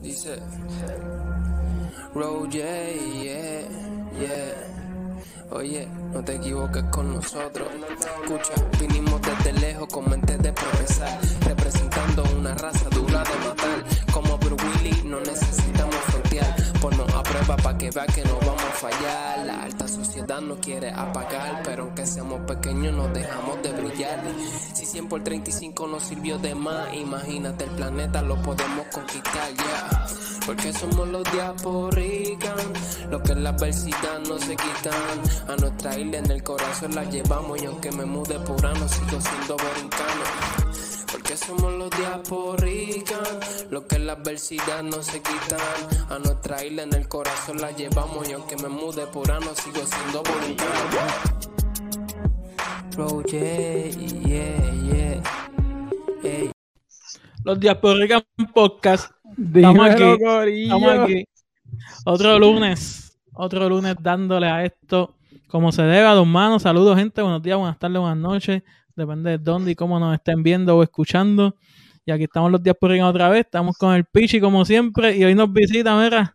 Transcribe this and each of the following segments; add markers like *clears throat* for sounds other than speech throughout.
Dice, Roger, yeah, yeah. Oye, no te equivoques con nosotros. Escucha, vinimos desde lejos con mente de progresar, representando una raza dura de matar. Como Bruce Willy, no necesitamos frontear. Ponnos a prueba para que vea que no vamos a fallar. La alta sociedad nos quiere apagar, pero aunque seamos pequeños, nos dejamos de brillar. Si 100 por 35 nos sirvió de más, imagínate el planeta, lo podemos conquistar ya. Porque somos los diasporican, los que la adversidad no se quitan. A nuestra isla en el corazón la llevamos y aunque me mude por ano sigo siendo borincano. Porque somos los diasporican, los que la adversidad no se quitan. A nuestra isla en el corazón la llevamos y aunque me mude por ano sigo siendo. Bro, yeah, yeah, yeah. Hey. Los Diasporican Podcast. Estamos aquí, estamos aquí. Otro lunes, otro lunes dándole a esto como se debe a dos manos. Saludos, gente. Buenos días, buenas tardes, buenas noches. Depende de dónde y cómo nos estén viendo o escuchando. Y aquí estamos los Diasporican otra vez. Estamos con el Pichi como siempre. Y hoy nos visita, mira,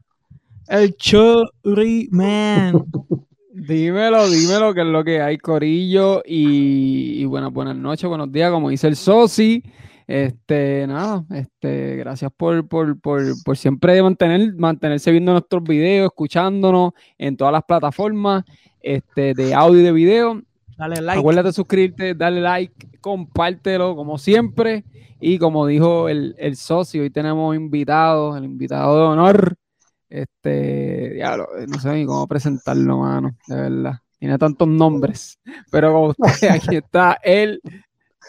el Chori Man. *laughs* Dímelo, dímelo, que es lo que hay, Corillo. Y, y buenas, buenas noches, buenos días, como dice el Sosi. Este, nada, este, gracias por, por, por, por siempre mantener, mantenerse viendo nuestros videos, escuchándonos en todas las plataformas este, de audio y de video. Dale like. Acuérdate de suscribirte, dale like, compártelo como siempre. Y como dijo el, el socio, hoy tenemos invitados, el invitado de honor. Este, diablo, no sé ni cómo presentarlo, mano, de verdad. Tiene tantos nombres. Pero como *laughs* usted, aquí está el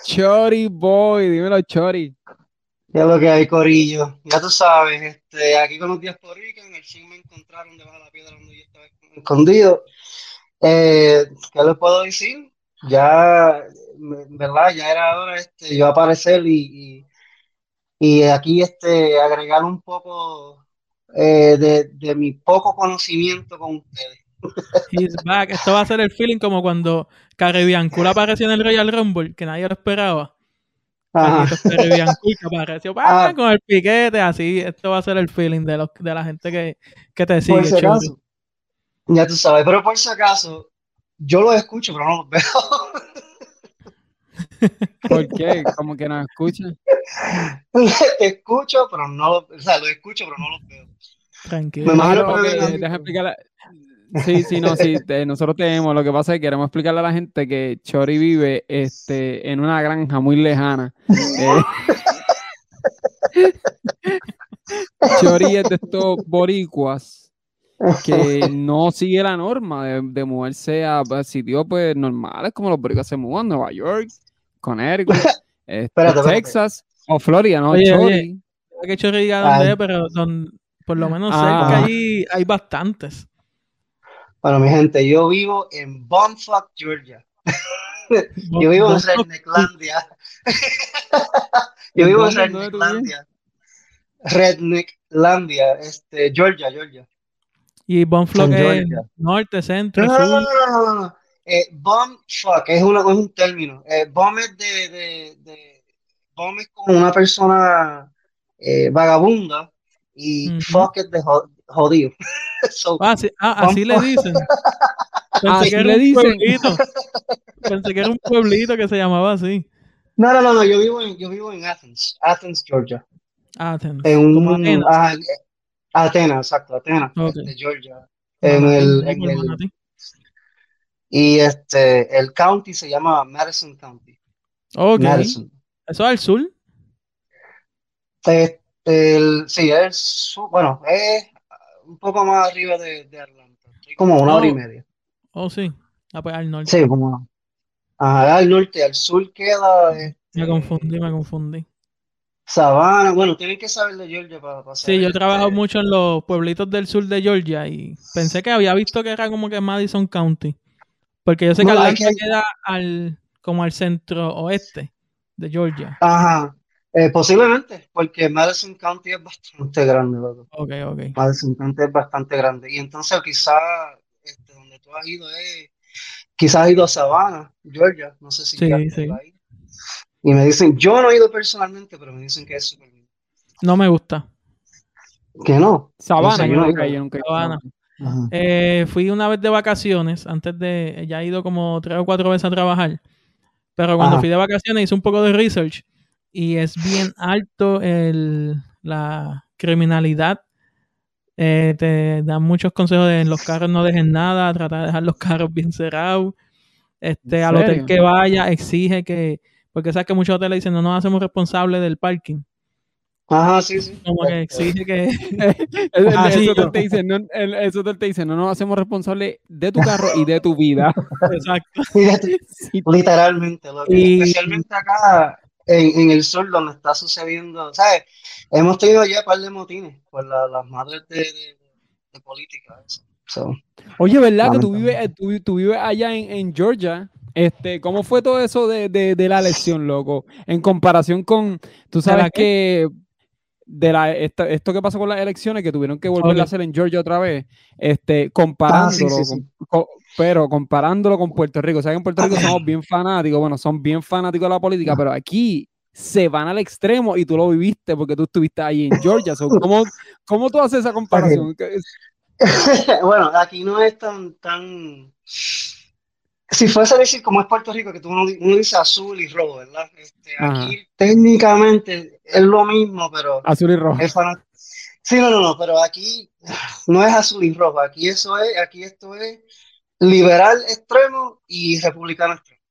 Chori Boy. Dímelo, Chori. Ya lo que hay, Corillo. Ya tú sabes, este, aquí con los días por Rica, en el chin me encontraron debajo de la piedra donde yo estaba escondido. Eh, ¿qué les puedo decir? Ya, ¿verdad? Ya era hora este, yo aparecer y, y, y aquí este, agregar un poco eh, de, de mi poco conocimiento con ustedes. He's back. Esto va a ser el feeling como cuando Caribbean Cool apareció en el Royal Rumble, que nadie lo esperaba. Ajá. Carlitos Caribbean Cool que apareció ¡pam! *laughs* Ah. con el piquete, así. Esto va a ser el feeling de, los, de la gente que, que te sigue, Por si acaso. Ya tú sabes, pero por si acaso, yo los escucho, pero no los veo. *laughs* ¿Por qué? Como que nos escuchan. *laughs* Te escucho, pero no los, o sea, los escucho, pero no los veo. Tranquilo. Me imagino no, que explicarle. Sí, sí, no, sí, te- nosotros tenemos, lo que pasa es que queremos explicarle a la gente que Chori vive este, en una granja muy lejana. Eh, *laughs* Chori es de estos boricuas que *laughs* no sigue la norma de, de moverse a pues, sitios pues, normales como los boricuas se muevan, Nueva York, Connecticut, *laughs* este, Espérate, espérate. Texas o Florida, ¿no? Oye, Chori. oye. que Chori diga dónde pero don- por lo menos Ah. cerca ahí hay bastantes. Bueno, mi gente, yo vivo en Bumfuck, Georgia. *laughs* Yo vivo en Rednecklandia. Yo vivo en. Rednecklandia. Rednecklandia, este, Georgia, Georgia. Y Bonflock es norte, centro, No, no, no, no. Eh, bumfuck es, una- es un término. Eh, es de, de, de- bum es como una persona eh, vagabunda y Ujú. fuck es de jo- jodido. *laughs* So, Ah, sí- ah, así le Bonflock. dicen. *laughs* Pensé que era un pueblito. *laughs* Pensé que era un pueblito que se llamaba así. no, no, no, no, yo vivo en, yo vivo en Athens, Athens, Georgia. Athens. En un, ah, Atenas, exacto, Atenas, de Georgia. En Manatí, el, en el, y este, el county se llama Madison County. Ok. Madison. Eso es al sur. Este, el, sí, es, su- bueno, es un poco más arriba de, de Atlanta. Estoy como una hora y Oh. media. Oh, sí. Ah, pues al norte. Sí, como ajá, al norte, al sur queda Me este, confundí, me confundí. Sabana. Bueno, tienen que saber de Georgia para, para Sí, yo he trabajado este, mucho en los pueblitos del sur de Georgia y pensé que había visto que era como que Madison County. Porque yo sé que No, Atlanta que- queda al, como al centro oeste de Georgia. Ajá, eh, posiblemente, porque Madison County es bastante grande, loco. Ok, ok. Madison County es bastante grande. Y entonces quizás este, donde tú has ido es, quizás has ido a Savannah, Georgia. No sé si Sí, sí. ahí. Y me dicen, yo no he ido personalmente, pero me dicen que es súper lindo. No me gusta. ¿Que no? Sabana, yo yo no nunca, digo. yo nunca he ido a Sabana. Eh, fui una vez de vacaciones, antes de, ya he ido como tres o cuatro veces a trabajar, pero cuando Ajá. fui de vacaciones hice un poco de research y es bien alto el, la criminalidad. Eh, te dan muchos consejos de en los carros no dejen nada, tratar de dejar los carros bien cerrados. Este, ¿En al hotel que vaya exige que, porque sabes que muchos hoteles dicen no nos hacemos responsables del parking. Ajá, sí, sí. Como que exige que *laughs* *laughs* El- el- hotel te dice, no, el- hotel te dice, no nos hacemos responsables de tu carro y de tu vida. *laughs* exacto. Sí. literalmente, loco. Y- especialmente acá en, en el sur donde está sucediendo, ¿sabes? Hemos tenido ya un par de motines por la- las madres de, de- de política. eso. So, Oye, ¿verdad que tú vives, eh, tú, tú vives allá en, en Georgia? Este, ¿cómo fue todo eso de, de- de la elección, loco? En comparación con, tú sabes que de la, esta- esto que pasó con las elecciones, que tuvieron que volver a hacer en Georgia otra vez, este, comparándolo, Ah, sí, sí, con- con- pero comparándolo con Puerto Rico. O sea, que en Puerto Rico somos bien fanáticos, bueno, son bien fanáticos de la política, pero aquí se van al extremo y tú lo viviste porque tú estuviste ahí en Georgia. So, ¿cómo, ¿Cómo tú haces esa comparación? *laughs* Bueno, aquí no es tan, tan... Si fuese a decir como es Puerto Rico, que tú uno, uno dice azul y rojo, ¿verdad? Este, aquí técnicamente es lo mismo, pero Azul y rojo. Sí, no, no, no, pero aquí no es azul y rojo, aquí eso es, aquí esto es liberal extremo y republicano extremo.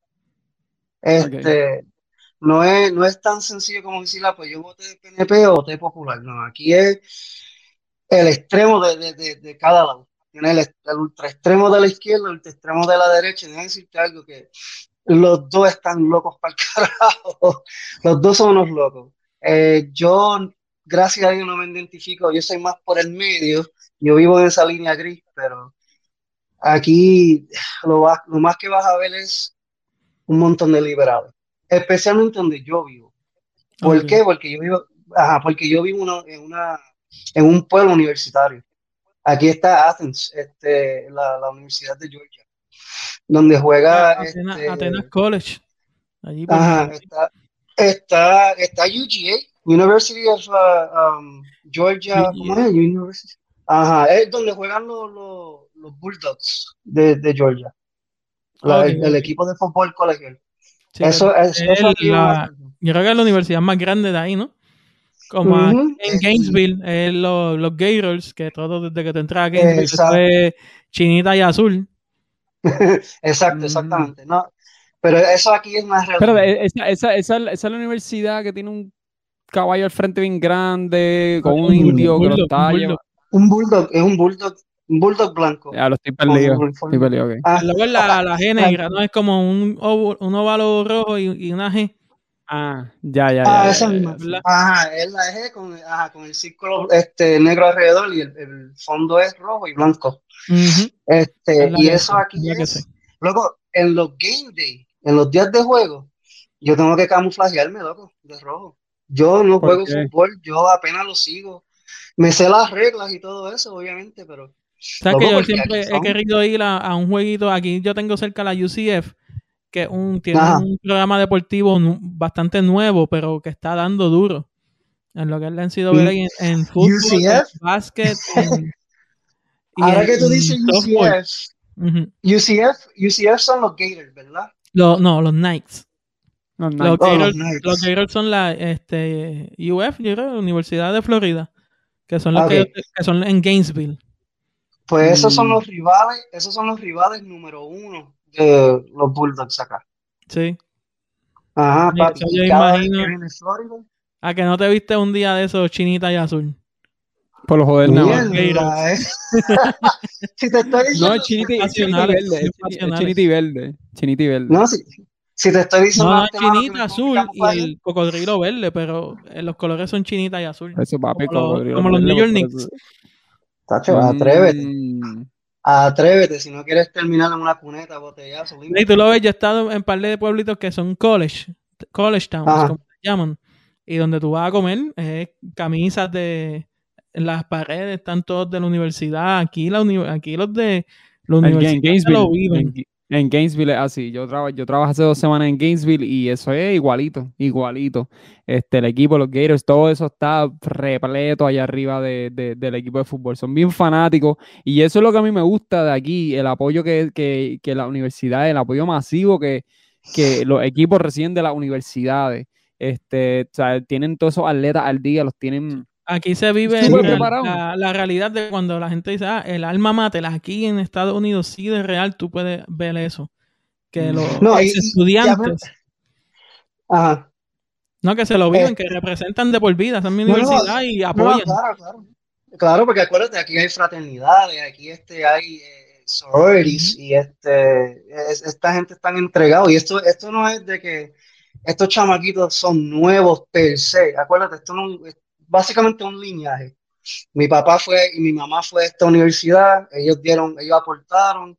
Este, no es, no es tan sencillo como decirla, pues yo voté de PNP o voté popular, no, aquí es el extremo de, de, de, de cada lado. Tiene el, el ultra extremo de la izquierda, el ultra extremo de la derecha, déjame decirte algo que los dos están locos para el carajo, *laughs* los dos son unos locos. Eh, yo, gracias a Dios, no me identifico, yo soy más por el medio, yo vivo en esa línea gris, pero aquí lo, va- lo más que vas a ver es un montón de liberales, especialmente donde yo vivo. ¿Por qué? Porque yo vivo, ajá, porque yo vivo una- en, una, en un pueblo universitario. Aquí está Athens, este, la, la Universidad de Georgia, donde juega Atenas, este, Atenas College. Allí Ajá, está, está, está UGA, University of uh, um, Georgia, ¿cómo es? University. Ajá, es donde juegan los, los, los Bulldogs de, de Georgia, La- el, equipo de fútbol colegial. Sí, eso, es, eso la- yo creo que es la universidad más grande de ahí, ¿no? Como en Gainesville, es los, los Gators, que todo desde que te entras a Gainesville, es chinita y azul. *laughs* Exacto, exactamente. No, pero eso aquí es más Pero real. esa, esa, esa, esa es la universidad que tiene un caballo al frente bien grande, con un Un indio que lo bulldog, está un bulldog, es un bulldog, un bulldog blanco. Ya lo estoy con perdido. uniforme. Estoy perdido, ok. Ah, Luego es la, la G negra, ¿no? Es como un, ovo- un óvalo rojo y, y una G. Ah, ya, ya, Ah, ya, esa misma. ¿verdad? Ajá, es la eje con, ajá, con el círculo este, negro alrededor y el, el fondo es rojo y blanco. Ujú. Este, Es la y eso aquí es la que es. sé. Luego, en los game day, en los días de juego, yo tengo que camuflajearme, loco, de rojo. Yo no ¿Por juego qué? fútbol, yo apenas lo sigo. Me sé las reglas y todo eso, obviamente, pero ¿Sabes que Loco, yo siempre he querido ir a, a un jueguito? Aquí yo tengo cerca la UCF, que un, tiene Ajá. un programa deportivo bastante nuevo, pero que está dando duro. En lo que es la NCAA, en, en fútbol, en básquet, en- *laughs* y ahora en- que tú dices. UCF. UCF, UCF son los Gators, ¿verdad? Los- no, los Knights. Los Oh, los Gators, Knights. los Gators son la este, UF, yo creo, Universidad de Florida, que son los que, que son en Gainesville. Pues esos son Mm. los rivales, esos son los rivales número uno de los Bulldogs acá. Sí. Ajá, papi. yo imagino- que viene Florida, A que no te viste un día de esos chinita y azul. Por los joder, nada más. eh. *laughs* si te estoy No, diciendo, es chinita, y- Pasionales, chinita y verde. Es, es chinita y verde. Chinita y verde. no, si, si te estoy diciendo No, no, chinita, azul y el cocodrilo verde, pero eh, los colores son chinita y azul. Eso, papi, Como los- como los New York Knicks. tacho, atrévete, Mm. Atrévete, si no quieres terminar en una cuneta, botellazo, limpio. Y tú lo ves, yo he estado en un par de pueblitos que son college, college towns, Ajá. como se llaman. Y donde tú vas a comer, es camisas de en las paredes, están todos de la universidad. Aquí, la uni- aquí los de la universidad se lo viven. En, Gainesville es así. Yo, traba, yo trabajo hace dos semanas en Gainesville y eso es igualito, igualito. Este, el equipo, los Gators, todo eso está repleto allá arriba de, del equipo de fútbol. Son bien fanáticos y eso es lo que a mí me gusta de aquí, el apoyo que, que, que la universidad, el apoyo masivo que, que los equipos reciben de las universidades. Este, o sea, tienen todos esos atletas al día, los tienen Aquí se vive la, realidad de cuando la gente dice, ah, el alma mater, aquí en Estados Unidos sí de real tú puedes ver eso. Que mm. los estudiantes... No, que se lo viven, que representan de por vida, esa mi universidad y apoyan. claro, claro. Claro, porque acuérdate, aquí hay fraternidades, aquí este, hay eh, sororities y este, esta gente están entregados. Y esto, esto no es de que estos chamaquitos son nuevos per se. Acuérdate, esto no, básicamente un lineaje. Mi papá fue y mi mamá fue a esta universidad, ellos dieron, ellos aportaron,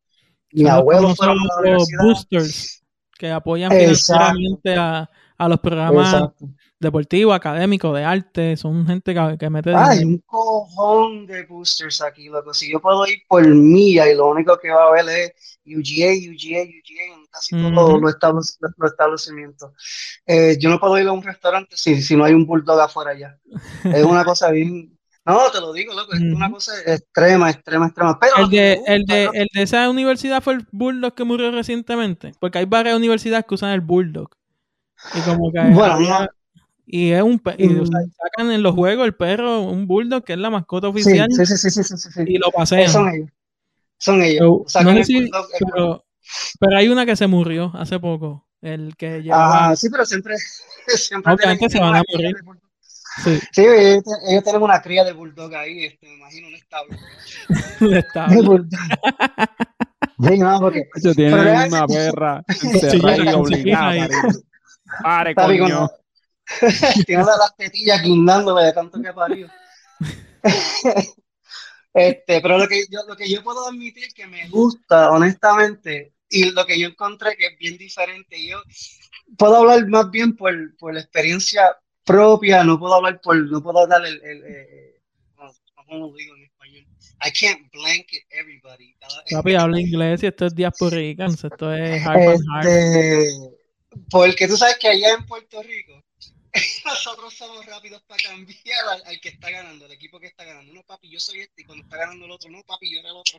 mi abuelo fueron a la los boosters que apoyan financieramente a, a, los programas deportivos, académicos, de arte, son gente que, que mete... Hay un cojón de boosters aquí, loco. Si yo puedo ir por milla y lo único que va a ver es UGA, UGA, UGA en casi todos los, establecimientos. Eh, yo no puedo ir a un restaurante si, si no hay un bulldog afuera ya. Es una *laughs* cosa bien... No, te lo digo, loco, es una cosa extrema, extrema, extrema. Pero el, de, el, de, el de esa universidad fue el bulldog que murió recientemente, porque hay varias universidades que usan el bulldog. Y como que bueno, no, y es un y, mm. sacan en los juegos el perro, un bulldog que es la mascota oficial. Sí, sí, sí, sí, sí, Y lo pasean. Son ellos. Son ellos. pero, hay una que se murió hace poco. El que llevaba... Ah, sí, pero siempre. *laughs* siempre Obviamente se van a morir. Sí, sí ellos, tienen una cría de bulldog ahí, este, me imagino un establo. *laughs* un establo. Sí, no, porque. Ellos tienen una perra *laughs* encerrada y obligada. Pare, coño. *laughs* Tiene las tetillas guindándome de tanto que parió. *laughs* este, pero lo que, yo, lo que yo puedo admitir que me gusta, honestamente, y lo que yo encontré que es bien diferente, yo puedo hablar más bien por, por la experiencia propia, no puedo hablar por, no puedo dar el, el, eh, ¿cómo lo digo en español? I can't blanket everybody. Papi, habla inglés y esto es diasporicans, esto es hard este, Porque tú sabes que allá en Puerto Rico, *laughs* nosotros somos rápidos para cambiar al, que está ganando, el equipo que está ganando. No, papi, yo soy este, y cuando está ganando el otro, no, papi, yo era el otro.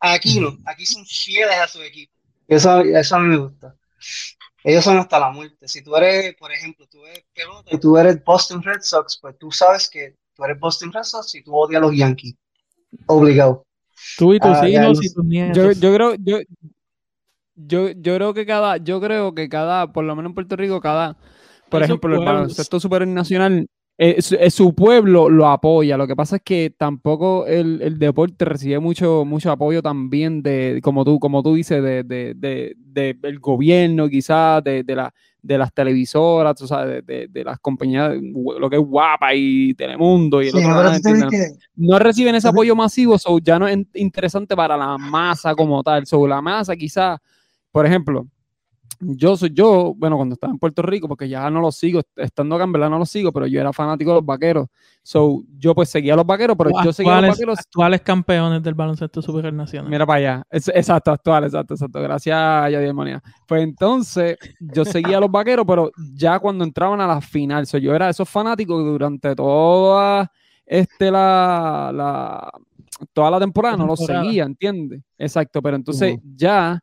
Aquí no, aquí son fieles a su equipo. Eso, eso a mí me gusta. Ellos son hasta la muerte. Si tú eres, por ejemplo, tú eres pelota y tú eres Boston Red Sox, pues tú sabes que tú eres Boston Red Sox y tú odias a los Yankees. Obligado. Tú y tus ah, hijos y tus nietos. Yo, yo creo, yo, yo, yo creo que cada, yo creo que cada, por lo menos en Puerto Rico, cada por ejemplo, el baloncesto supernacional, eh, eh, su, pueblo lo apoya. Lo que pasa es que tampoco el, deporte recibe mucho, mucho apoyo también de, como tú, como tú dices, de, del gobierno, quizás, de, la, de las televisoras, de, las compañías, lo que es Guapa y Telemundo y el otro No reciben ese apoyo masivo, so ya no es interesante para la masa como tal. Sobre la masa, quizás, por ejemplo, yo soy yo, bueno, cuando estaba en Puerto Rico, porque ya no lo sigo, estando acá en verdad no lo sigo, pero yo era fanático de los vaqueros. So, yo pues seguía a los vaqueros, pero yo seguía a los vaqueros. Actuales campeones del baloncesto supernacional. Mira para allá. exacto, actual, exacto, exacto. Gracias Yadier Pues entonces, yo seguía a los vaqueros, pero ya cuando entraban a la final, so, yo era esos fanáticos que durante toda este, la, la, toda la temporada no los seguía, ¿entiendes? Exacto, pero entonces ya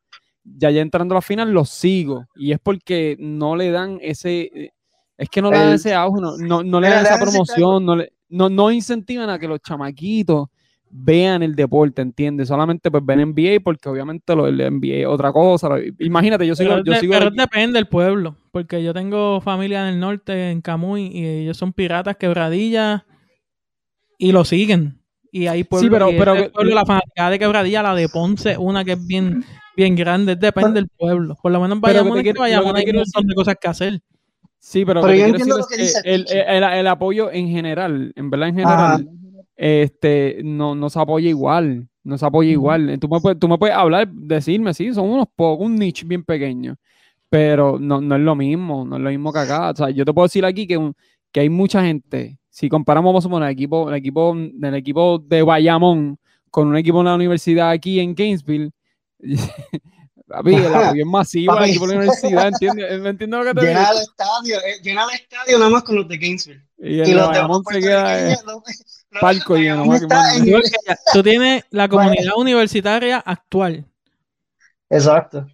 ya ya entrando a la final lo sigo y es porque no le dan ese es que no le dan ese auge, no, no, le dan esa promoción, no, le, no, no incentivan a que los chamaquitos vean el deporte, ¿entiendes? Solamente pues ven NBA porque obviamente lo del NBA es otra cosa. Imagínate, yo sigo... Pero, yo pero depende del pueblo, porque yo tengo familia en el norte, en Camuy, y ellos son piratas quebradillas y lo siguen. Y ahí pueblo, sí, pero, pero, la fanática de quebradilla, la de Ponce, una que es bien bien grande, depende del pueblo. Por lo menos vayamos que vayamos, hay un montón de cosas que hacer. Sí, pero, pero yo entiendo lo que dice el, el, apoyo en general, en verdad en general, este, no, no se apoya igual, no se apoya igual. Tú me, puedes, tú me puedes hablar, decirme, sí, son unos pocos, un niche bien pequeño, pero no, no es lo mismo, no es lo mismo que acá. O sea, yo te puedo decir aquí que, que hay mucha gente, si comparamos, vamos a poner el equipo, el equipo, el equipo de Bayamón con un equipo de la universidad aquí en Gainesville, *laughs* Papi, el *laughs* apoyo es masivo aquí por la *laughs* universidad, ¿entiendes? ¿Me entiendes lo que te llena digo? el estadio, eh, llena el estadio nada más con los de Gainesville. Y, el Y los de se queda eh, palco lleno, en- Tú tienes la comunidad universitaria actual, Exacto.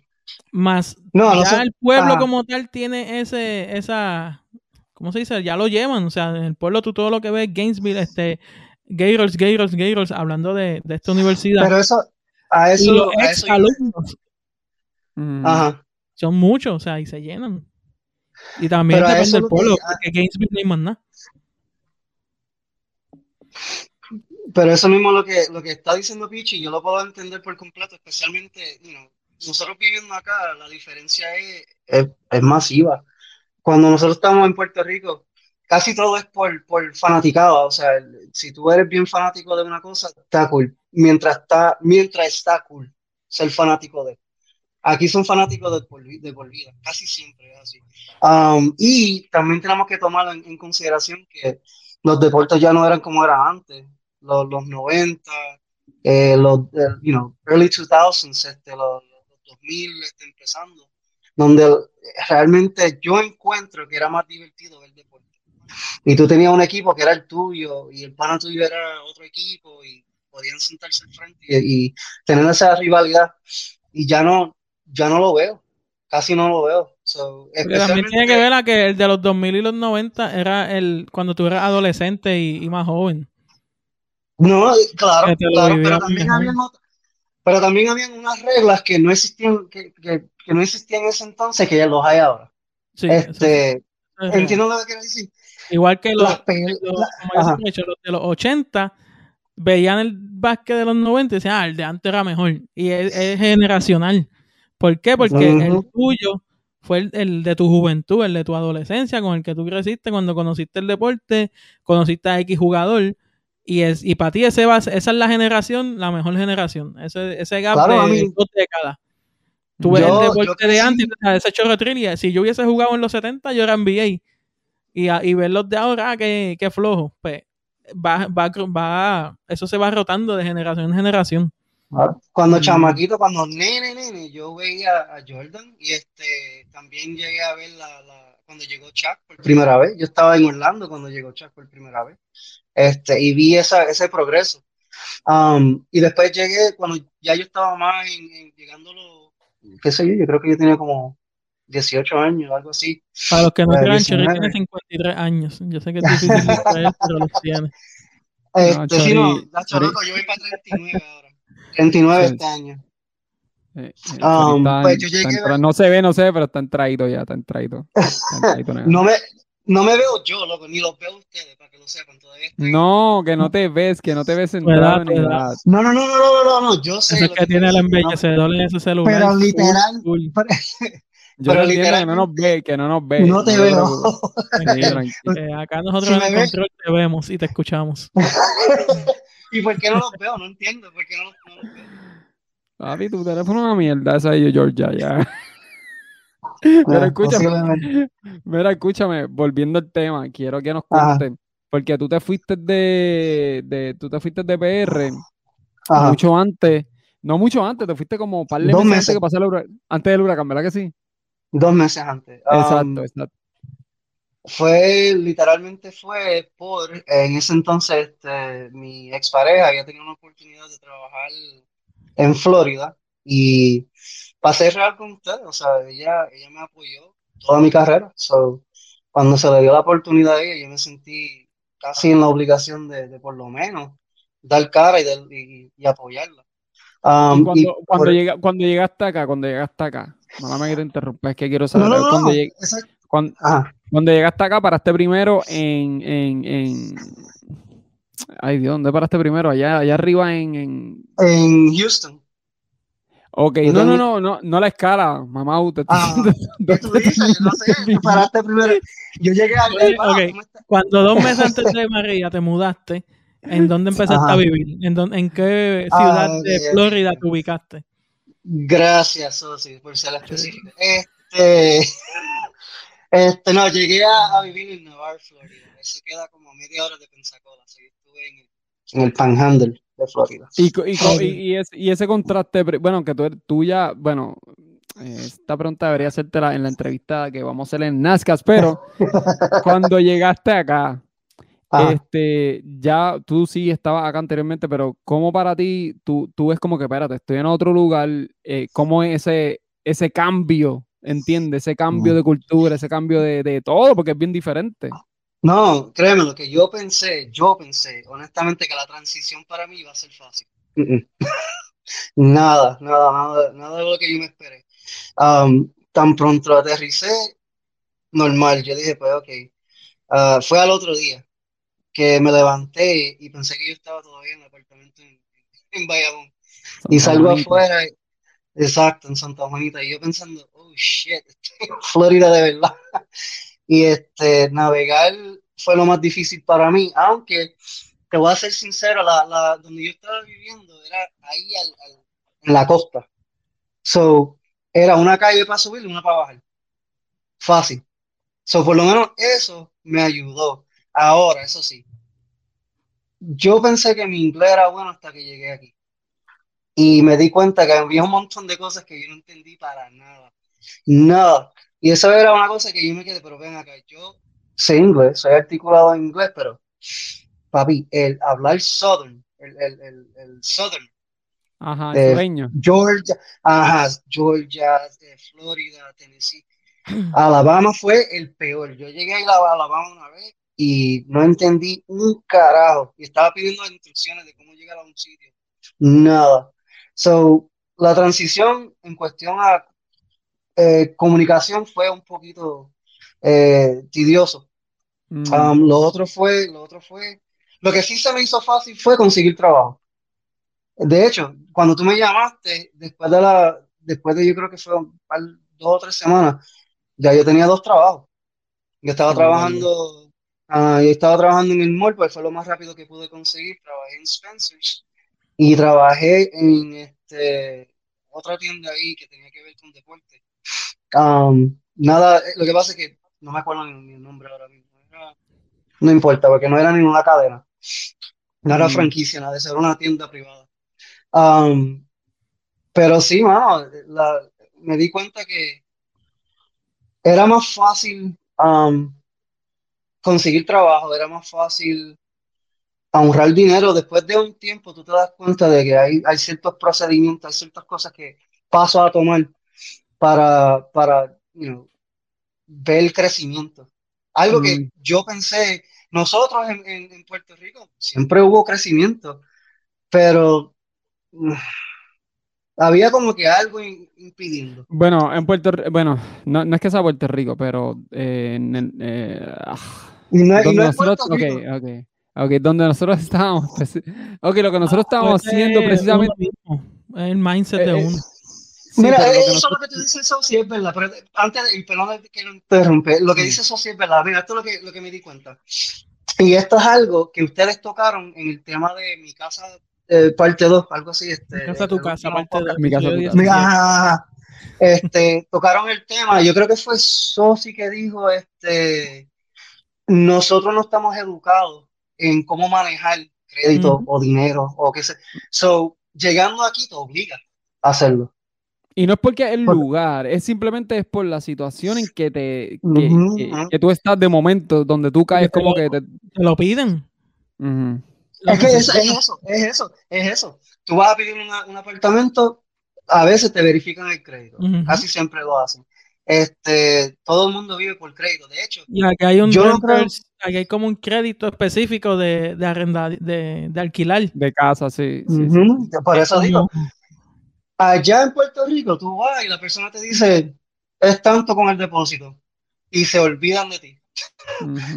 más No, ya no sé. el pueblo Ajá. como tal tiene ese, esa, ¿cómo se dice? Ya lo llevan, o sea, en el pueblo tú todo lo que ves, Gainesville, este, Gators, Gators, Gators, hablando de, de esta universidad. Pero eso, a y eso, los a ex eso alumnos mm, Ajá. son muchos, o sea, y se llenan. Y también Pero depende eso del lo que- pueblo, a- porque Gainesville no hay más nada. Pero eso mismo lo que, lo que está diciendo Pichi, yo lo puedo entender por completo, especialmente, you know, nosotros viviendo acá, la diferencia es, es, es masiva. Cuando nosotros estamos en Puerto Rico, casi todo es por, por fanaticada, o sea, el- si tú eres bien fanático de una cosa, está cool, mientras está, mientras está cool ser fanático de. Aquí son fanáticos de por, de por vida, casi siempre es así. Um, y también tenemos que tomar en, en consideración que los deportes ya no eran como eran antes, los, los 90, eh, los, eh, you know, early 2000s, este, los, los 2000 este, empezando, donde realmente yo encuentro que era más divertido ver deporte. Y tú tenías un equipo que era el tuyo y el pana tuyo era otro equipo y podían sentarse al frente y, y tener esa rivalidad. Y ya no, ya no lo veo, casi no lo veo. So, también tiene que ver a que el de los 2000 y los 90 era el cuando tú eras adolescente y, y más joven. No, claro, claro, pero también habían pero también habían unas reglas que no existían, que, que, que no existían en ese entonces, que ya los hay ahora. Sí, este, es real. entiendo lo que quiero decir. Igual que los, los- dicho, los de los 80 veían el básquet de los 90 y decían, ah, el de antes era mejor. Y es, es generacional. ¿Por qué? Porque el tuyo fue el, el de tu juventud, el de tu adolescencia, con el que tú creciste cuando conociste el deporte, conociste a X jugador. Y, es, y para ti ese va, esa es la generación, la mejor generación. Ese, ese gap Claro, de dos décadas. Tú ves Yo- el yo deporte de antes, ese chorro trivia. Si yo hubiese jugado en los 70, yo era NBA. Y, a- y ver los de ahora, ah, que, que flojo. Pues va, va, va, eso se va rotando de generación en generación. Cuando Mm. chamaquito, cuando nene, nene, yo veía a Jordan y este también llegué a ver la, la- cuando llegó Chuck por primera vez. Yo estaba en Orlando cuando llegó Chuck por primera vez. Este, y vi esa, ese progreso. Um, y después llegué cuando ya yo estaba más en, en llegando qué sé yo, yo creo que yo tenía como 18 años, algo así. Para los que no Pues, crean, Chori 19. tiene 53 años. Yo sé que es difícil de creer, *laughs* pero los tiene. Este, sí, no, Chori- Nacho, Chori- loco, yo voy para 39 ahora. 39 Sí. este año. Eh, eh, Um, pues yo llegué en a no se ve, no se ve, pero está entraído ya, está entraído. *laughs* Está entraído, nena. No me, no me veo yo, loco, ni los veo ustedes, para que lo sepan. Todavía estoy- No, que no te ves, que no te ves centrado tu ni edad. nada. No, no, no, no, no, no, no, yo sé. Eso es lo que tiene el embellecedor en ese celular. Pero literal, full. *laughs* Yo Pero que no nos ve, que no nos ve. No te veo. *laughs* Eh, acá nosotros Si en el ves- control te vemos y te escuchamos. *laughs* ¿Y por qué no los veo? No entiendo, ¿por qué no los, no los veo? Papi, tu teléfono es una mierda, esa de yo, Georgia, ya. *laughs* Pero escúchame, mira, escúchame, volviendo al tema, quiero que nos Ajá. cuentes, porque tú te fuiste de, de, tú te fuiste de PR Ajá. mucho antes, no mucho antes, te fuiste como un par de Dos meses, meses. antes que pasara el antes del huracán, ¿verdad que sí? Dos meses antes. Um, exacto, exacto. Fue, literalmente fue por, en ese entonces, este, mi expareja había tenido una oportunidad de trabajar en Florida y pasé real con ustedes, o sea, ella, ella me apoyó toda mi carrera, so, cuando se le dio la oportunidad a ella, yo me sentí casi en la obligación de, de por lo menos dar cara y, de- y- y apoyarla. Um, Y y cuando, cuando, por- llega, cuando llegaste acá, cuando llegaste acá, no me te interrumpa, es que quiero saber, no, no, cuando, no, lleg- exacto. cuando, llegaste acá, paraste primero en, en, en... Ay Dios, ¿dónde paraste primero? Allá, allá arriba en, en... en Houston. Ok, no, no, no, no, no la escala, mamá, usted Ah, *laughs* ¿Qué tú dices? Yo no sé, *laughs* paraste primero. Yo llegué al Oye, ok. ¿cómo estás? Cuando dos meses antes de María te mudaste, ¿en dónde *laughs* empezaste Ajá. a vivir? ¿En, dónde- en qué Ah, ciudad de. Florida te ubicaste? Gracias, Sosi, por ser específico. Este, *laughs* este, no, llegué a, a vivir en Navarre, Florida. Eso queda como media hora de Pensacola. Así que estuve en el, en el Panhandle de Florida. Y, y, y, y ese, y ese contraste, bueno, que tú, eres- tú ya, bueno, esta pregunta debería hacerte en la entrevista que vamos a hacer en Nazcas, pero *laughs* cuando llegaste acá, este, ya tú sí estabas acá anteriormente, pero ¿cómo para ti tú, tú ves como que, espérate, estoy en otro lugar, eh, ¿cómo es ese, ese cambio, entiendes? Ese cambio de cultura, ese cambio de, de, todo, porque es bien diferente. No, créeme, lo que yo pensé, yo pensé, honestamente, que la transición para mí iba a ser fácil. *laughs* nada, nada, nada, nada de lo que yo me esperé. tan pronto aterricé, normal, yo dije, pues ok. Ah, fue al otro día que me levanté y pensé que yo estaba todavía en el apartamento en, *laughs* en Bayamón. y salgo afuera, exacto, en Santa Juanita, y yo pensando, oh shit, *laughs* Florida de verdad. *laughs* y este, navegar fue lo más difícil para mí, aunque te voy a ser sincero, la, la donde yo estaba viviendo era ahí en la costa. So, era una calle para subir y una para bajar. Fácil. So, por lo menos eso me ayudó. Ahora, eso sí, yo pensé que mi inglés era bueno hasta que llegué aquí. Y me di cuenta que había un montón de cosas que yo no entendí para nada. Nada. Y eso era una cosa que yo me quedé, pero ven acá, yo sé inglés, soy articulado en inglés, pero papi, el hablar southern, el, el, el, el southern. Ajá, eh, Georgia, ajá, Georgia, Florida, Tennessee. Alabama fue el peor. Yo llegué a Alabama una vez y no entendí un carajo. Y estaba pidiendo instrucciones de cómo llegar a un sitio. Nada. So, la transición en cuestión a eh, comunicación fue un poquito eh, tedioso. Mm. Um, lo otro fue, lo otro fue, lo que sí se me hizo fácil fue conseguir trabajo. De hecho, cuando tú me llamaste, después de la, después de yo creo que fue dos o tres semanas, ya yo tenía dos trabajos. Yo estaba trabajando Ah, yo estaba trabajando en el mall, pues fue lo más rápido que pude conseguir. Trabajé en Spencer's y trabajé en este, otra tienda ahí que tenía que ver con deporte. nada, eh, lo que pasa es que no me acuerdo ni el nombre ahora mismo. no importa, porque no era ninguna cadena. No era mm. franquicia, nada, era una tienda privada. pero sí, mano, me di cuenta que era más fácil conseguir trabajo, era más fácil ahorrar dinero. Después de un tiempo, tú te das cuenta de que hay, hay ciertos procedimientos, hay ciertas cosas que paso a tomar para, para ver el crecimiento. Algo que mm. yo pensé, nosotros en, en, Puerto Rico siempre hubo crecimiento, pero mm, había como que algo impidiendo. Bueno, en Puerto Rico, bueno, no, no, es que sea Puerto Rico, pero eh, en, eh, ah, y no, y no nosotros, ok, ok. Ok, donde nosotros *laughs* estábamos. Pues, ok, lo que nosotros estábamos pues, haciendo precisamente. El mindset de eh, uno. Mira, eso es lo que tú dices, eso sí es verdad. Pero antes, y perdón que lo interrumpe, lo que dice eso sí es verdad. Mira, esto es lo que, lo que me di cuenta. Y esto es algo que ustedes tocaron en el tema de mi casa, eh, parte 2, algo así. Este, mi casa, tu casa, parte 2. Mi casa, tu casa. Este, tocaron el tema, yo creo que fue Sosi que dijo, este, nosotros no estamos educados en cómo manejar crédito o dinero o qué sé. So, llegando aquí te obliga a hacerlo. Y no es porque es el lugar, es simplemente es por la situación en que te que, tú estás de momento donde tú caes como que te, lo piden. Es que es, eso, es eso, es eso. Tú vas a pedir un apartamento, a veces te verifican el crédito, casi siempre lo hacen este, todo el mundo vive por crédito. De hecho, y aquí hay un aquí hay como un crédito específico de, de arrendar, de, de, alquilar. De casa, sí. Por eso digo, allá en Puerto Rico tú vas y la persona te dice, es tanto con el depósito y se olvidan de ti.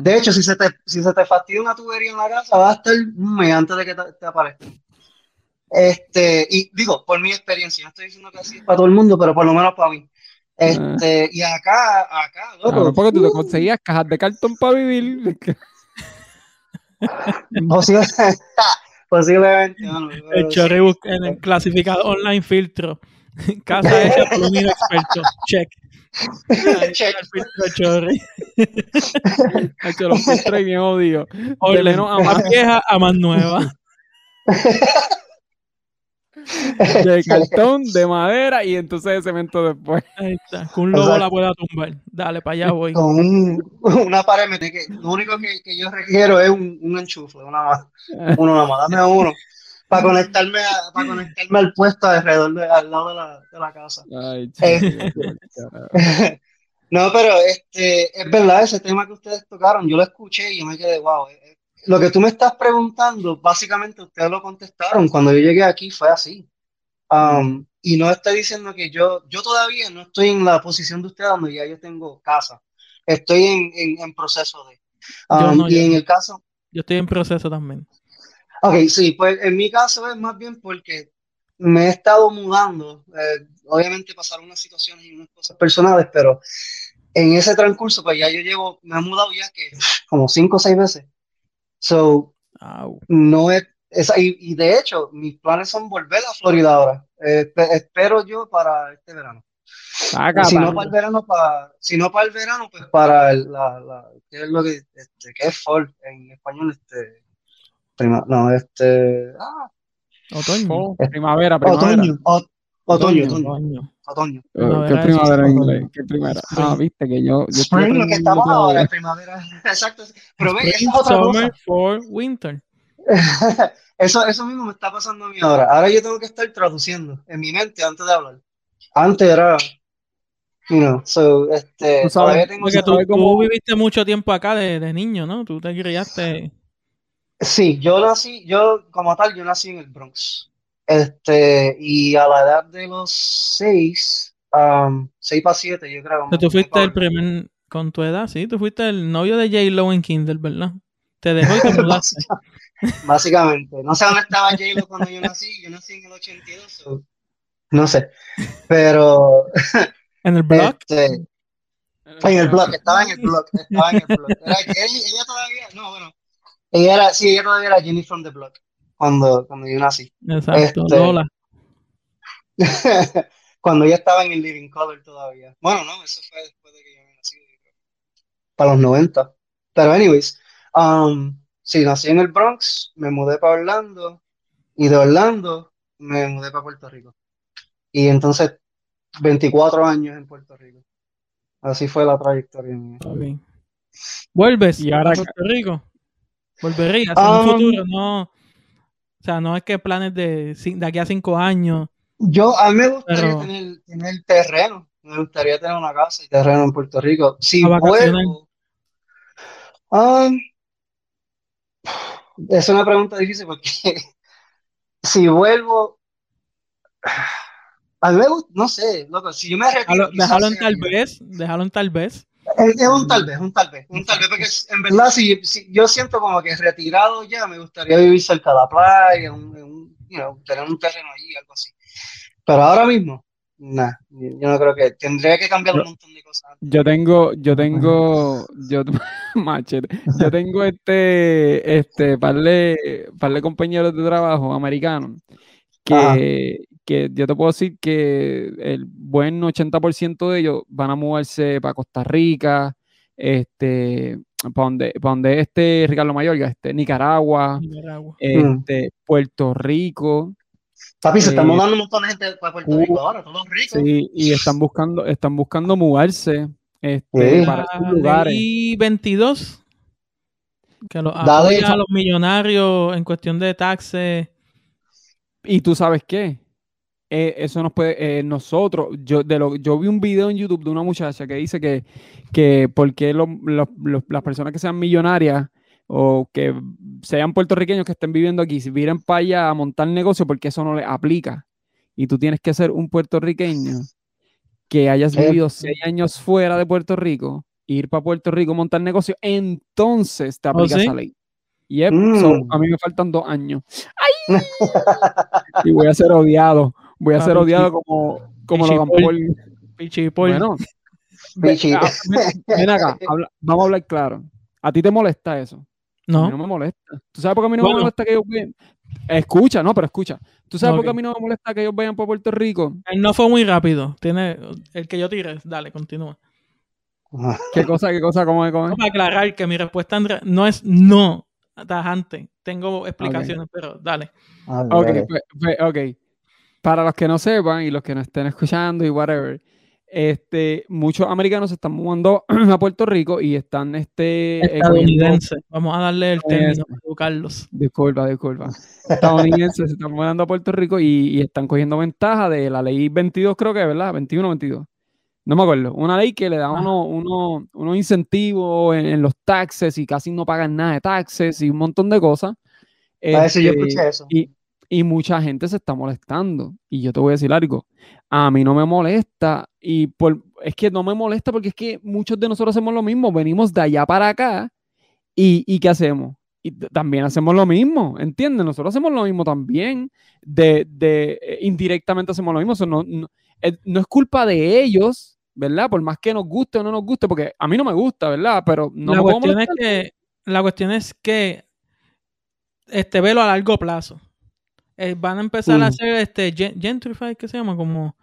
De hecho, si se, te, si se te fastidia una tubería en la casa, va a estar un mes antes de que te, aparezca. Este, y digo, por mi experiencia, no estoy diciendo que así es para todo el mundo, pero por lo menos para mí. Este, y acá, acá, loco. porque tú te conseguías cajas de cartón para vivir. *laughs* posiblemente, posiblemente el chorri busca en el clasificado online filtro. *laughs* Casa hecha por un experto. Check. Check. El filtro chorri. *laughs* Hecho los filtros bien odio. De menos a más vieja a más nueva. *laughs* de cartón, de madera y entonces de cemento después. Ahí está. Con un lobo la pueda tumbar. Dale, para allá voy. Con un, *laughs* una pared, que lo único que, que, yo requiero es un, un enchufe, una más. Uno nada más, dame uno. Para conectarme, a, para conectarme al puesto alrededor de, al lado de la, de la casa. Ay, eh, *laughs* no, pero este, es verdad, ese tema que ustedes tocaron, yo lo escuché y yo me quedé, wow. Lo que tú me estás preguntando, básicamente ustedes lo contestaron. Cuando yo llegué aquí fue así. Um, y no estoy diciendo que yo, yo todavía no estoy en la posición de ustedes donde ya yo tengo casa. Estoy en, en, en proceso de. Um, y en el caso. Yo estoy en proceso también. Ok, sí, pues en mi caso es más bien porque me he estado mudando. Eh, obviamente pasaron unas situaciones y unas cosas personales, pero en ese transcurso, pues ya yo llevo, me he mudado ya que como cinco o seis veces. So, no es, y, de hecho, mis planes son volver a Florida ahora. Eh, espero yo para este verano. si no para el verano, para, si no para el verano, pues para el, la, la, ¿qué es lo que, este, ¿qué es fall en español? Este, prima, no, este, ah, otoño, primavera, primavera. Otoño, otoño, otoño. otoño. ¿Qué primavera en inglés? ¿Qué primavera? Ah, viste que yo. yo Spring, lo que estamos ahora, primavera. *laughs* Exacto. Pero ve, esa es otra summer, For winter. *laughs* eso, eso mismo me está pasando a mí ahora. Ahora yo tengo que estar traduciendo en mi mente antes de hablar. Antes era You know, so, este, ¿Tú sabes, tengo porque tú, tú, viviste mucho tiempo acá de, de, niño, ¿no? Tú te criaste. Sí, yo nací, yo como tal, yo nací en el Bronx. Este, y a la edad de los seis, um, seis para siete, yo creo. tú fuiste el primer, con tu edad, sí, tú fuiste el novio de J. Lo en Kindle, ¿verdad? Te dejó y te mudaste. *laughs* Básicamente, no sé dónde estaba J. Lo cuando yo nací, yo nací en el 82, no sé, pero... ¿En el blog? Este, en el blog, estaba en el blog, estaba en el blog. ella todavía, no, bueno, ella era, sí, ella todavía era Jenny from the Block cuando, cuando yo nací. Exacto, este, *laughs* cuando ella estaba en el Living Color todavía. Bueno, no, eso fue después de que yo nací. Para los 90. Pero, anyways, um, sí, nací en el Bronx, me mudé para Orlando y de Orlando me mudé para Puerto Rico. Y entonces, 24 años en Puerto Rico. Así fue la trayectoria mía. ¿Vuelves ¿Y ahora a Puerto Rico? Volvería en un um, futuro, no. O sea, no es que planes de, de aquí a cinco años. Yo, a mí me gustaría tener, tener, terreno. Me gustaría tener una casa y terreno en Puerto Rico. Si vuelvo. Um, es una pregunta difícil porque *laughs* si vuelvo. A mí me gusta, no sé, loco, si yo me retiro. Déjalo en tal vez, déjalo en tal vez. Es, un tal vez, un tal vez, un tal vez, porque en verdad si, yo siento como que retirado ya, me gustaría vivir cerca de la playa, un, tener un terreno allí, algo así. Pero ahora mismo, nada, yo no creo que, tendría que cambiar un montón de cosas. Yo tengo, yo tengo, *laughs* yo, *laughs* machete, yo tengo este, este, par de, par de compañeros de trabajo americanos que, que yo te puedo decir que el buen 80% de ellos van a moverse para Costa Rica, este, *tsk* para donde, para donde este Ricardo Mayorga, este, Nicaragua, Este, Puerto Rico. Papi, se están eh, mudando un montón de gente para Puerto Rico ahora, todos ricos. Sí, y están buscando, están buscando mudarse este, para esos lugares. Y 22 que lo, a los millonarios en cuestión de taxes. Y tú sabes qué, eh, eso nos puede, eh, nosotros, yo, de lo, yo vi un video en YouTube de una muchacha que dice que, que porque las personas que sean millonarias o que sean puertorriqueños que estén viviendo aquí, si vienen para allá a montar negocio, porque eso no les aplica. Y tú tienes que ser un puertorriqueño que hayas vivido seis años fuera de Puerto Rico, ir para Puerto Rico a montar negocio, entonces te ¿Oh, aplica esa ley. Y mm. a mí me faltan dos años. ¡Ay! *laughs* y voy a ser odiado. Voy a ser odiado como, como lo Paul. Pichipol. Bueno, *laughs* ven, acá, vamos a hablar claro. ¿A ti te molesta eso? No. A mí no me molesta. ¿Tú sabes por qué a mí no me molesta que ellos vayan? Escucha, no, pero escucha. ¿Tú sabes por qué a mí no me molesta que ellos vayan por Puerto Rico? no fue muy rápido. Tiene el que yo tire. Dale, continúa. *laughs* ¿Qué cosa, qué cosa, cómo es? Cómo Para aclarar que mi respuesta no es no tajante. Tengo explicaciones, pero dale. Ok, pues, pues, ok. Para los que no sepan y los que no estén escuchando y whatever, este, muchos americanos se están mudando *clears throat* a Puerto Rico y están este estadounidenses. Vamos a darle el término, Carlos. Disculpa, disculpa. Estadounidenses se están mudando a Puerto Rico y, están cogiendo ventaja de la ley 22, creo que, ¿verdad? 21 22. No me acuerdo. Una ley que le da unos uno, uno incentivos en, los taxes y casi no pagan nada de taxes y un montón de cosas. A eso yo este, escuché eso. Y, y mucha gente se está molestando. Y yo te voy a decir algo. A mí no me molesta. Y por, es que no me molesta porque es que muchos de nosotros hacemos lo mismo. Venimos de allá para acá. ¿Y, y qué hacemos? Y también hacemos lo mismo. ¿Entiendes? Nosotros hacemos lo mismo también. De, de eh, indirectamente hacemos lo mismo. Eso no, no, eh, no es culpa de ellos, ¿verdad? Por más que nos guste o no nos guste, porque a mí no me gusta, ¿verdad? Pero no la cuestión es que La cuestión es que este velo a largo plazo. Eh, van a empezar a hacer este Gentrify, ¿qué se llama? Como.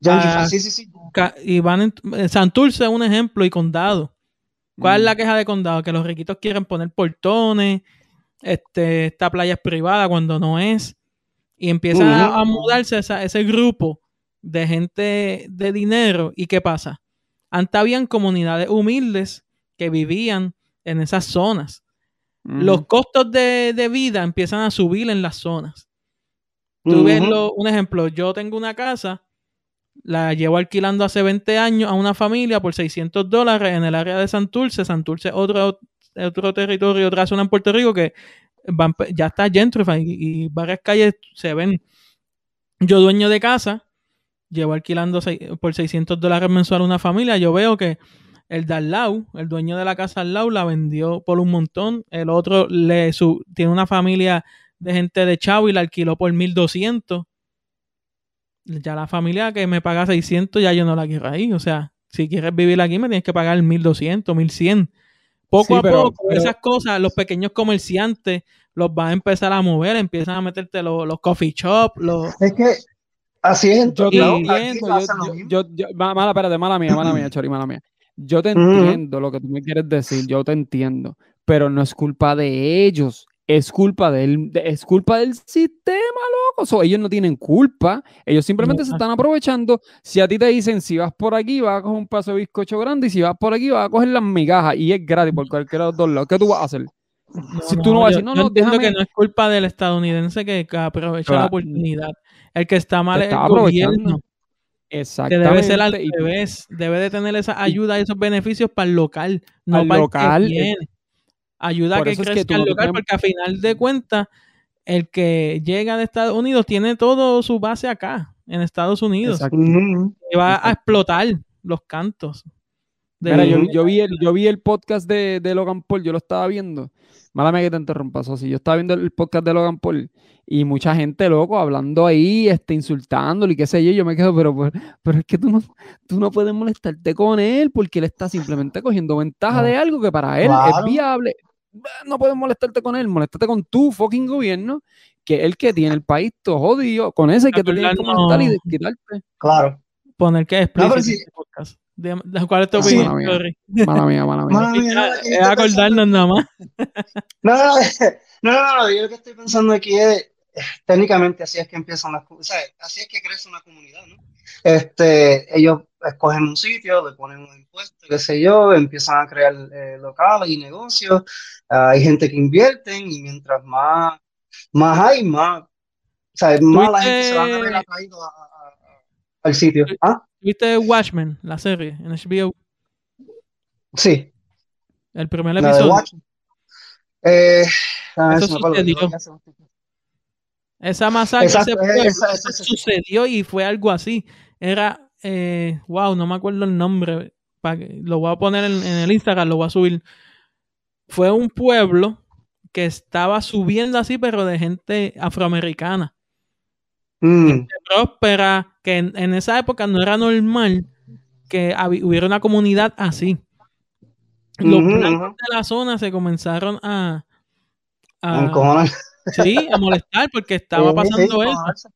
Gentrify, sí, sí, sí. Y van en, Santurce es un ejemplo y Condado. ¿Cuál es la mm. queja de Condado? Que los riquitos quieren poner portones, este, esta playa es privada cuando no es. Y empiezan a, mudarse ese grupo de gente de dinero. ¿Y qué pasa? Antes habían comunidades humildes que vivían en esas zonas. Los costos de, de, vida empiezan a subir en las zonas. Tú ves un ejemplo, yo tengo una casa, la llevo alquilando hace 20 años a una familia por 600 dólares en el área de Santurce. Santurce es otro, otro territorio, otra zona en Puerto Rico que ya está gentrified y, varias calles se ven. Yo dueño de casa, llevo alquilando por 600 dólares mensual a una familia, yo veo que el de al lado, el dueño de la casa al lado, la vendió por un montón. El otro le su, tiene una familia de gente de Chavo y la alquiló por 1200. Ya la familia que me paga 600, ya yo no la quiero ahí. O sea, si quieres vivir aquí, me tienes que pagar 1200, 1100. Poco a poco, esas cosas, los pequeños comerciantes los van a empezar a mover, empiezan a meterte los, coffee shops. Los... Es que así es. Yo, yo, yo, mala, espérate, mala mía, mala mía, Chori, mala mía. Yo te entiendo lo que tú me quieres decir, yo te entiendo, pero no es culpa de ellos es culpa del, es culpa del sistema, loco. ellos no tienen culpa. Ellos simplemente se están aprovechando. Si a ti te dicen, si vas por aquí, vas a coger un paso de bizcocho grande, y si vas por aquí, vas a coger las migajas, y es gratis por cualquiera de los dos lados, ¿qué tú vas a hacer? si tú no, vas a decir, no, no, entiendo que no es culpa del estadounidense que, aprovecha la oportunidad. El que está mal es el gobierno. Exactamente. Que debe ser al revés. Debe de tener esa ayuda y esos beneficios para el local, no para local, el que ayuda a que crezca el local, porque a final de cuentas, el que llega de Estados Unidos tiene todo su base acá, en Estados Unidos. Y va a explotar los cantos. Mira, yo, vi el, yo vi el podcast de, Logan Paul, yo lo estaba viendo. Mala que te interrumpa, Si Yo estaba viendo el podcast de Logan Paul y mucha gente, loco, hablando ahí, este, insultándolo y qué sé yo. Yo me quedo, pero, pero, es que tú no, tú no puedes molestarte con él porque él está simplemente cogiendo ventaja de algo que para él es viable no puedes molestarte con él, molestarte con tu fucking gobierno, que es el que tiene el país todo jodido, con ese que te tienes que molestar y quitarte. Claro. Poner que es podcast. De, ¿Cuál es tu opinión, Mala mía, mala mía. es acordarnos nada más. no, no, no, no, yo lo que estoy pensando aquí es, técnicamente así es que empiezan las cosas, así es que crece una comunidad, ¿no? Este, ellos escogen un sitio, le ponen un impuesto, qué sé yo, empiezan a crear eh, locales y negocios, hay gente que invierte y mientras más, más hay, más, o sea, más la gente se va a ver atraído al sitio. ¿Ah? ¿Viste Watchmen, la serie, en HBO? Sí. El primer episodio. Eh, ah, eso sucedió. Esa masacre sucedió y fue algo así. Era eh, wow, no me acuerdo el nombre. lo voy a poner en, el Instagram, lo voy a subir. Fue un pueblo que estaba subiendo así, pero de gente afroamericana. Mm. próspera, que en, esa época no era normal que hubiera una comunidad así. Los blancos de la zona se comenzaron a, a, sí, a molestar porque estaba pasando eso.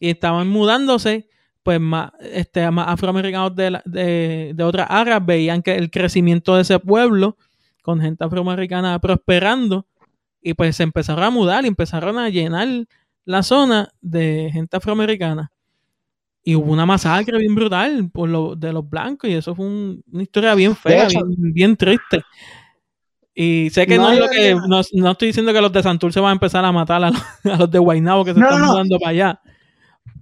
Y estaban mudándose pues más, este, más afroamericanos de, de, de otras áreas veían que el crecimiento de ese pueblo con gente afroamericana prosperando y pues se empezaron a mudar y empezaron a llenar la zona de gente afroamericana. y hubo una masacre bien brutal por lo, de los blancos y eso fue una historia bien fea, bien, triste. Y sé que no, es lo que. No, estoy diciendo que los de Santur se van a empezar a matar a los, *laughs* de Guaynabo que se están mudando para allá.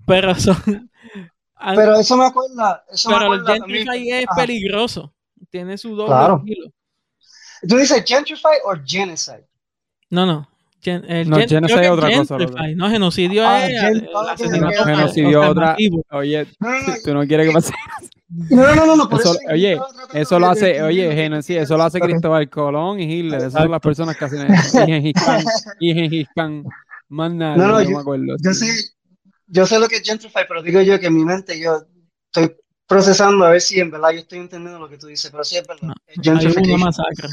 Pero son. *laughs* Pero eso me acuerda. Eso pero me el Gentrify es peligroso. Tiene su doble claro. ¿Tú dices Gentrify o Genocide? No, no. el no, genocide es otra cosa. No, genocidio ah, es el asesinato. Genocidio otra. Oye, tú no quieres que pase. No, no, no, no. Eso, oye, eso lo hace, oye, genocidio, eso lo hace Cristóbal Colón y Hitler. Esas son las personas que hacen eso. Y Gengis *laughs* Khan. Más nada, no, no, yo, me acuerdo. Yo sé, yo sé lo que es Gentrify, pero digo yo que en mi mente yo estoy procesando a ver si en verdad yo estoy entendiendo lo que tú dices, pero sí es verdad. No, una masacre.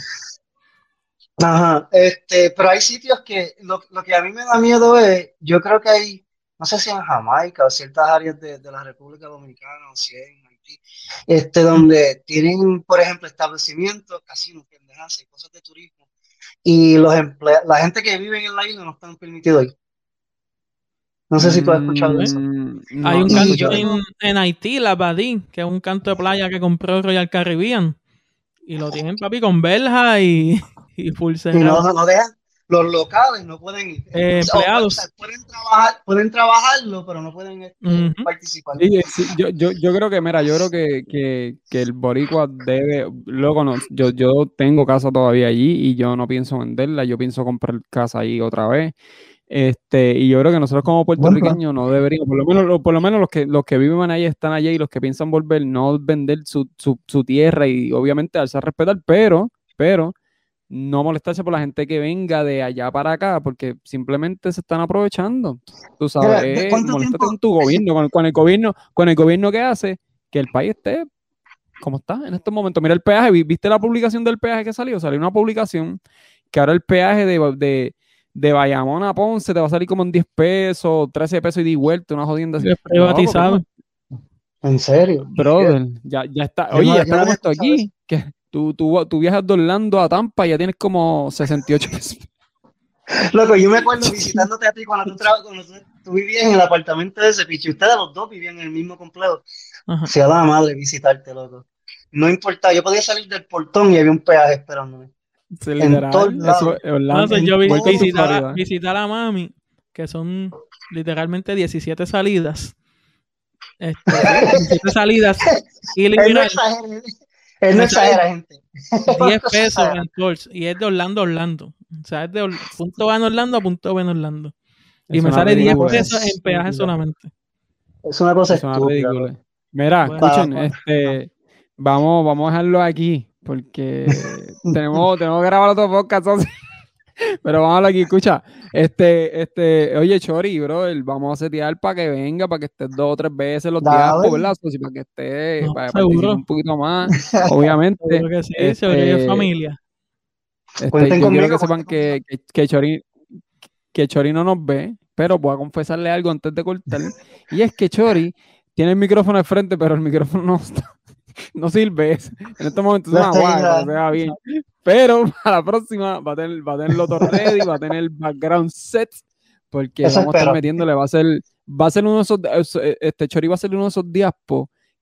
Ajá, este, pero hay sitios que lo, lo, que a mí me da miedo es, yo creo que hay, no sé si en Jamaica o ciertas áreas de, de la República Dominicana o si en este, donde tienen, por ejemplo, establecimientos, casinos, pendejas y cosas de turismo, y los la gente que vive en la isla no están permitidos ahí. No sé si tú has escuchado eso. Mm, hay un canto en, Haití, la Badí, que es un canto de playa que compró Royal Caribbean. Y lo tienen, papi, con verja y, *laughs* y full Y no, no dejan, los locales no pueden ir. Eh, empleados. pueden, trabajar, pueden trabajarlo, pero no pueden este, participar. yo, yo, yo, creo que, mira, yo creo que, que, que el boricua debe, luego no, yo, yo tengo casa todavía allí y yo no pienso venderla, yo pienso comprar casa ahí otra vez. Este, y yo creo que nosotros como puertorriqueños no deberíamos, por lo menos, por lo menos los que los que viven ahí están allá y los que piensan volver, no vender su, su, su tierra y obviamente darse a respetar, pero, pero no molestarse por la gente que venga de allá para acá, porque simplemente se están aprovechando. Tú sabes, molestate con tu gobierno, con, el gobierno, con el gobierno que hace que el país esté como está en estos momentos. Mira el peaje, ¿viste la publicación del peaje que salió? Salió una publicación que ahora el peaje de de Bayamón a Ponce te va a salir como en 10 pesos, 13 pesos y di vuelta, una jodienda así. privatizado. ¿En serio? Brother, ya, ya está. Oye, ya, está como esto aquí. Que tú, tú, tú, viajas de Orlando a Tampa y ya tienes como 68 pesos. Loco, yo me acuerdo *laughs* visitándote a ti cuando tú, cuando tú, vivías en el apartamento de ese picho. Ustedes los dos vivían en el mismo complejo. Se da madre visitarte, loco. No importa, yo podía salir del portón y había un peaje esperándome. Sí, literal. Eso, Orlando, yo visitar, visitar a mami, que son literalmente 17 salidas. Este, *laughs* 17 salidas. Y él, él no exagera, gente. 10 *laughs* pesos en. Y es de Orlando a Orlando. O sea, es de punto A en Orlando a punto B en Orlando. Y me sale 10 pesos en peaje solamente. Es una cosa estúpida. Mira, escuchen, este, vamos, vamos a dejarlo aquí porque *laughs* tenemos, tenemos que grabar otro podcast. Pero vamos a hablar aquí, escucha. Este, este, oye, Chori, bro, vamos a setear para que venga, para que esté dos o tres veces los días, ¿verdad? para que esté, para que un poquito más, *laughs* obviamente. que sí, este, familia. Este, yo quiero que sepan que, que, que, Chori, que Chori no nos ve, pero voy a confesarle algo antes de cortar. Y es que Chori tiene el micrófono de frente, pero el micrófono no está *laughs* no sirve. En este momento es una guay, se vea bien. Pero *laughs* para la próxima va a tener, va a tener todo ready, va a tener background set, porque vamos a estar metiéndole, va a ser, va a ser uno de esos, este Chori va a ser uno de esos días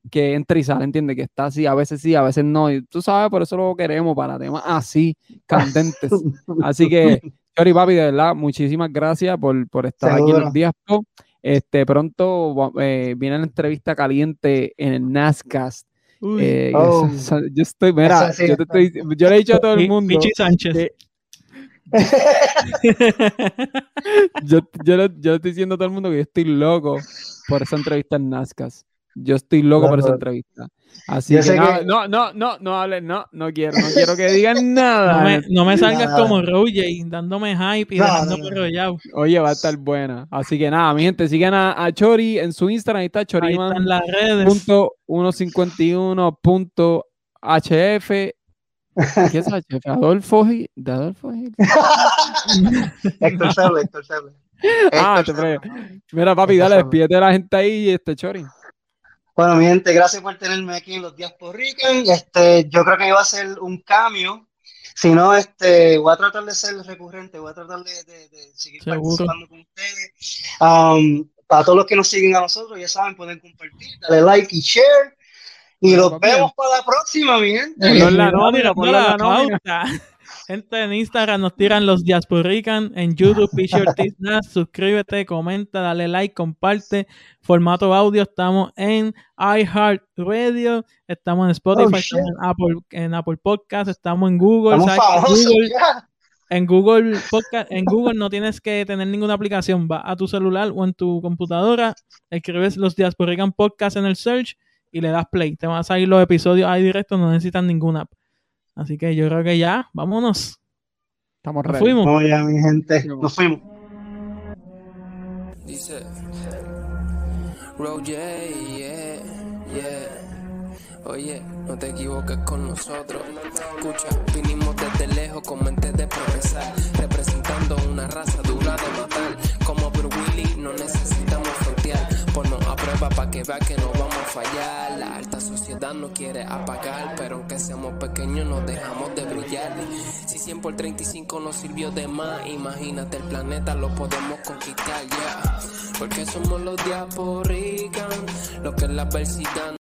que entra y sale, entiende que está así, a veces sí, a veces no, y tú sabes, por eso lo queremos para temas así, candentes. *laughs* Así que, Chori Papi, de verdad, muchísimas gracias por, por estar aquí en los días Este, pronto eh, viene la entrevista caliente en el NASCAR eh, oh. yo estoy, mira, yo, te estoy, yo, le he dicho a todo el mundo. Michi Sánchez. *laughs* yo, yo, le, yo, estoy diciendo a todo el mundo que yo estoy loco por esa entrevista en NASCAR. Yo estoy loco por esa entrevista. Así que, no, no, no, no, hables, no, no quiero, no quiero que digan *laughs* nada. No me, no me salgas como Roger dándome hype y dejándome rollado. Oye, va a estar buena. Así que nada, mi gente, sigan a, Chori en su Instagram, ahí está Choriman. en las redes. Punto 151.hf. ¿Qué es HF? Adolfo Gil. ¿De Adolfo Gil? *laughs* Héctor Sable, Héctor Ah, te Mira, papi, dale, despídete de la gente ahí, este Chori. Bueno, mi gente, gracias por tenerme aquí en los días por Rican. Este, yo creo que iba a ser un cambio. Si no, este, voy a tratar de ser recurrente, voy a tratar de, seguir participando con ustedes. Um, para todos los que nos siguen a nosotros, ya saben, pueden compartir, darle like y share. Y nos vemos para la próxima, mi gente. la nómina, la nómina. *laughs* Gente en Instagram nos tiran los Diasporican, en YouTube *laughs* suscríbete, comenta, dale like, comparte. Formato audio, estamos en iHeartRadio, estamos en Spotify, oh, estamos en Apple, en Apple Podcast, estamos en Google. en Google Podcast, en Google no tienes que tener ninguna aplicación, va a tu celular o en tu computadora, escribes los Diasporican Podcast en el search y le das play. Te van a salir los episodios ahí directos, no necesitan ninguna app. Así que yo creo que ya, vámonos. Estamos Nos fuimos. Vamos ya, mi gente. Nos fuimos. Dice yeah, yeah. Oye, no te equivoques con nosotros. Escucha, vinimos desde lejos con mente de progresar, representando una raza dura de matar. Como Bruce Willy, no necesitamos frontear. Ponnos a prueba para que vea que no vamos a fallar. La alta sociedad no quiere apagar, pero aunque seamos pequeños, nos dejamos de brillar. Si 100 por 35 nos sirvió de más, imagínate el planeta, lo podemos conquistar ya. Porque somos los diasporican, lo que es la adversidad